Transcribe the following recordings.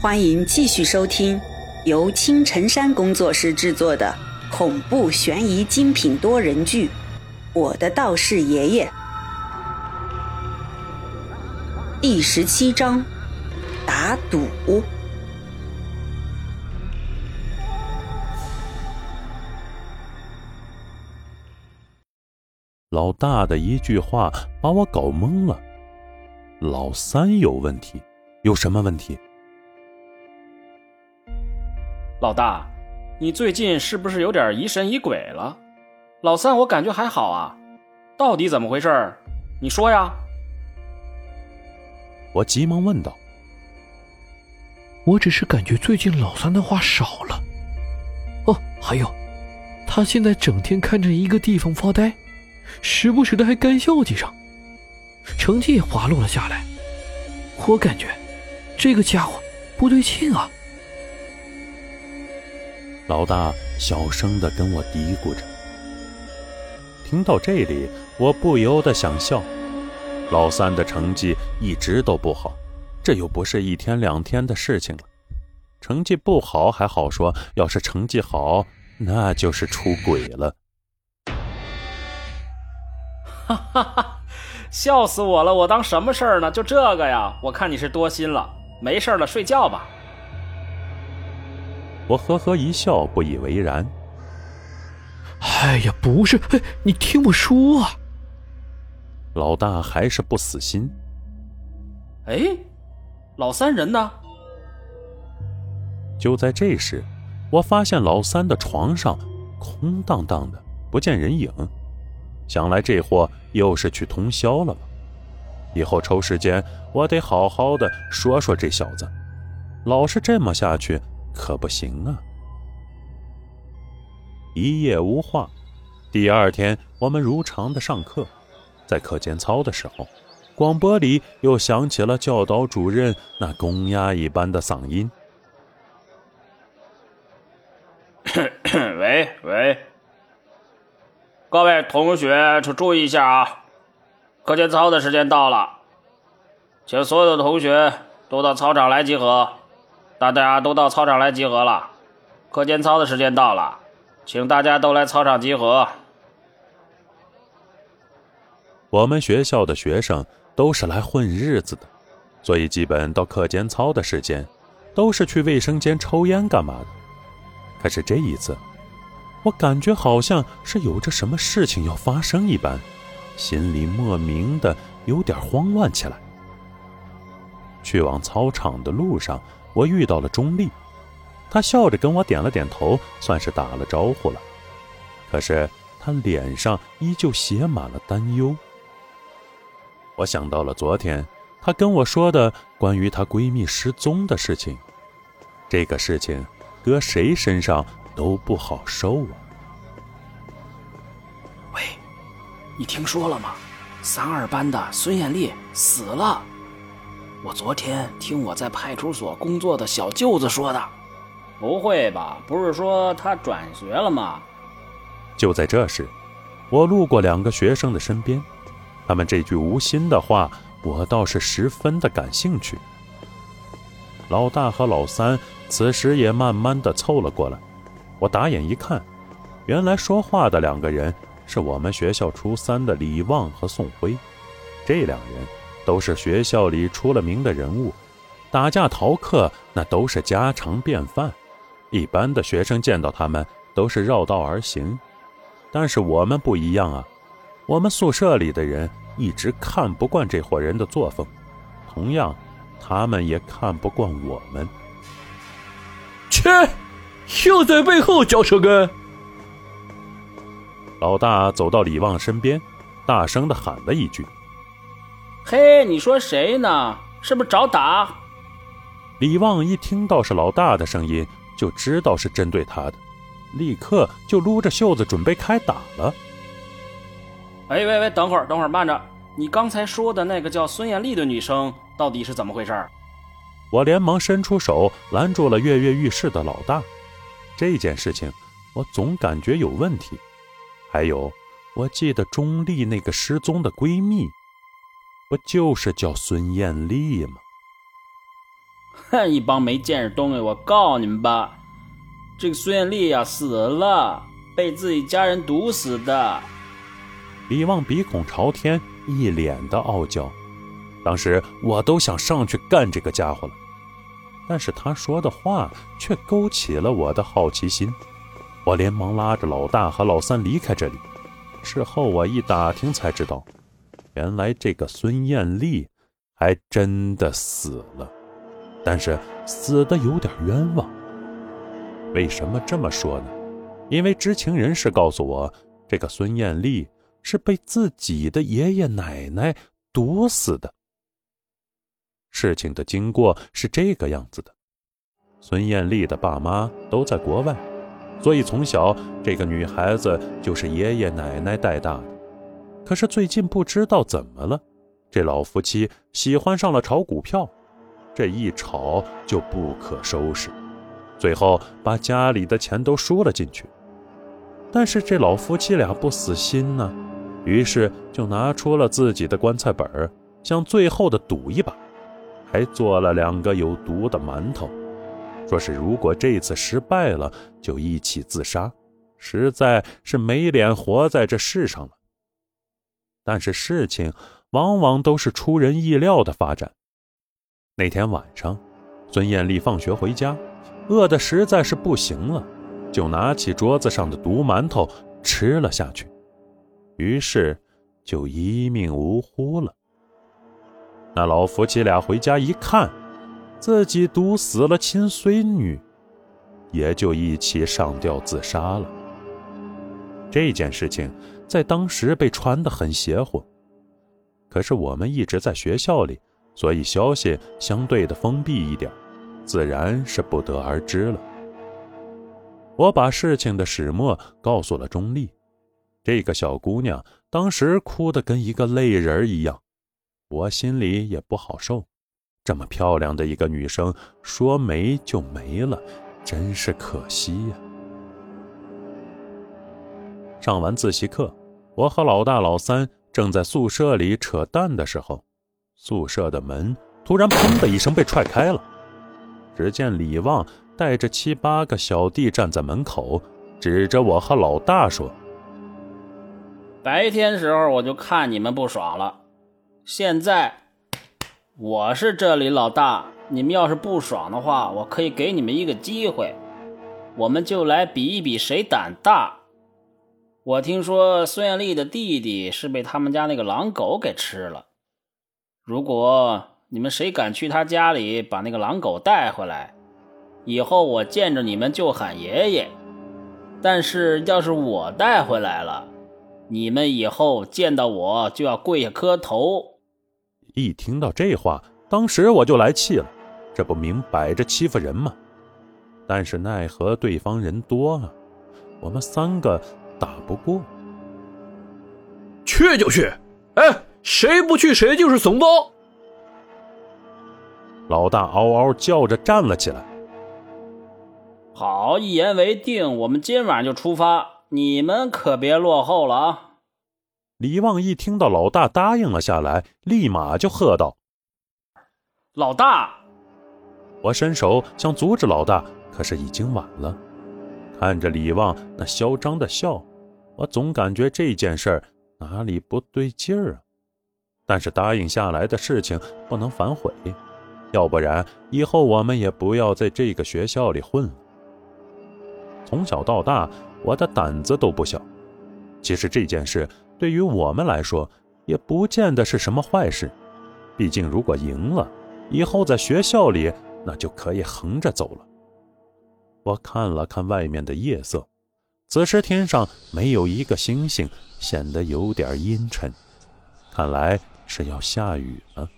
欢迎继续收听由青城山工作室制作的恐怖悬疑精品多人剧《我的道士爷爷》第十七章：打赌。老大的一句话把我搞懵了。老三有问题？有什么问题？老大，你最近是不是有点疑神疑鬼了？老三，我感觉还好啊，到底怎么回事？你说呀！我急忙问道。我只是感觉最近老三的话少了。哦，还有，他现在整天看着一个地方发呆。时不时的还干笑几声，成绩也滑落了下来。我感觉这个家伙不对劲啊！老大小声的跟我嘀咕着。听到这里，我不由得想笑。老三的成绩一直都不好，这又不是一天两天的事情了。成绩不好还好说，要是成绩好，那就是出轨了。哈哈哈，笑死我了！我当什么事儿呢？就这个呀？我看你是多心了。没事了，睡觉吧。我呵呵一笑，不以为然。哎呀，不是，你听我说啊。老大还是不死心。哎，老三人呢？就在这时，我发现老三的床上空荡荡的，不见人影。想来这货又是去通宵了吧？以后抽时间我得好好的说说这小子，老是这么下去可不行啊！一夜无话，第二天我们如常的上课，在课间操的时候，广播里又响起了教导主任那公鸭一般的嗓音：“喂 喂。”各位同学，请注意一下啊！课间操的时间到了，请所有的同学都到操场来集合。大家都到操场来集合了，课间操的时间到了，请大家都来操场集合。我们学校的学生都是来混日子的，所以基本到课间操的时间，都是去卫生间抽烟干嘛的。可是这一次。我感觉好像是有着什么事情要发生一般，心里莫名的有点慌乱起来。去往操场的路上，我遇到了钟丽，她笑着跟我点了点头，算是打了招呼了。可是她脸上依旧写满了担忧。我想到了昨天她跟我说的关于她闺蜜失踪的事情，这个事情搁谁身上？都不好受啊！喂，你听说了吗？三二班的孙艳丽死了。我昨天听我在派出所工作的小舅子说的。不会吧？不是说他转学了吗？就在这时，我路过两个学生的身边，他们这句无心的话，我倒是十分的感兴趣。老大和老三此时也慢慢的凑了过来。我打眼一看，原来说话的两个人是我们学校初三的李旺和宋辉。这两人都是学校里出了名的人物，打架逃课那都是家常便饭。一般的学生见到他们都是绕道而行，但是我们不一样啊！我们宿舍里的人一直看不惯这伙人的作风，同样，他们也看不惯我们。切！又在背后嚼舌根。老大走到李旺身边，大声的喊了一句：“嘿，你说谁呢？是不是找打？”李旺一听到是老大的声音，就知道是针对他的，立刻就撸着袖子准备开打了。哎喂喂，等会儿，等会儿，慢着！你刚才说的那个叫孙艳丽的女生到底是怎么回事？我连忙伸出手拦住了跃跃欲试的老大。这件事情，我总感觉有问题。还有，我记得钟丽那个失踪的闺蜜，不就是叫孙艳丽吗？哼，一帮没见识东西！我告诉你们吧，这个孙艳丽呀死了，被自己家人毒死的。李旺鼻孔朝天，一脸的傲娇。当时我都想上去干这个家伙了，但是他说的话却勾起了我的好奇心。我连忙拉着老大和老三离开这里。事后我一打听才知道，原来这个孙艳丽还真的死了，但是死的有点冤枉。为什么这么说呢？因为知情人士告诉我，这个孙艳丽是被自己的爷爷奶奶毒死的。事情的经过是这个样子的：孙艳丽的爸妈都在国外。所以从小，这个女孩子就是爷爷奶奶带大的。可是最近不知道怎么了，这老夫妻喜欢上了炒股票，这一炒就不可收拾，最后把家里的钱都输了进去。但是这老夫妻俩不死心呢，于是就拿出了自己的棺材本想最后的赌一把，还做了两个有毒的馒头。说是如果这次失败了，就一起自杀，实在是没脸活在这世上了。但是事情往往都是出人意料的发展。那天晚上，孙艳丽放学回家，饿得实在是不行了，就拿起桌子上的毒馒头吃了下去，于是就一命呜呼了。那老夫妻俩回家一看。自己毒死了亲孙女，也就一起上吊自杀了。这件事情在当时被传得很邪乎，可是我们一直在学校里，所以消息相对的封闭一点，自然是不得而知了。我把事情的始末告诉了钟丽，这个小姑娘当时哭得跟一个泪人一样，我心里也不好受。这么漂亮的一个女生，说没就没了，真是可惜呀。上完自习课，我和老大、老三正在宿舍里扯淡的时候，宿舍的门突然“砰”的一声被踹开了。只见李旺带着七八个小弟站在门口，指着我和老大说：“白天时候我就看你们不爽了，现在……”我是这里老大，你们要是不爽的话，我可以给你们一个机会，我们就来比一比谁胆大。我听说孙艳丽的弟弟是被他们家那个狼狗给吃了，如果你们谁敢去他家里把那个狼狗带回来，以后我见着你们就喊爷爷；但是要是我带回来了，你们以后见到我就要跪下磕头。一听到这话，当时我就来气了，这不明摆着欺负人吗？但是奈何对方人多啊，我们三个打不过。去就去，哎，谁不去谁就是怂包。老大嗷嗷叫着站了起来。好，一言为定，我们今晚就出发，你们可别落后了啊！李旺一听到老大答应了下来，立马就喝道：“老大！”我伸手想阻止老大，可是已经晚了。看着李旺那嚣张的笑，我总感觉这件事儿哪里不对劲儿啊。但是答应下来的事情不能反悔，要不然以后我们也不要在这个学校里混了。从小到大，我的胆子都不小。其实这件事。对于我们来说，也不见得是什么坏事。毕竟，如果赢了，以后在学校里那就可以横着走了。我看了看外面的夜色，此时天上没有一个星星，显得有点阴沉，看来是要下雨了。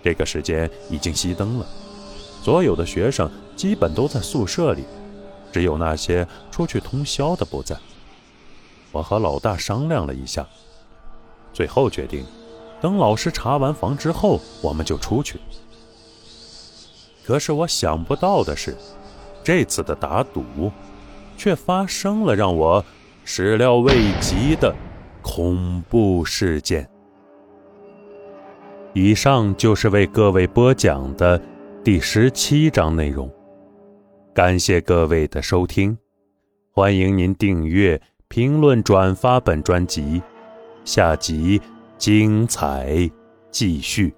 这个时间已经熄灯了，所有的学生基本都在宿舍里，只有那些出去通宵的不在。我和老大商量了一下，最后决定，等老师查完房之后，我们就出去。可是我想不到的是，这次的打赌，却发生了让我始料未及的恐怖事件。以上就是为各位播讲的第十七章内容。感谢各位的收听，欢迎您订阅、评论、转发本专辑，下集精彩继续。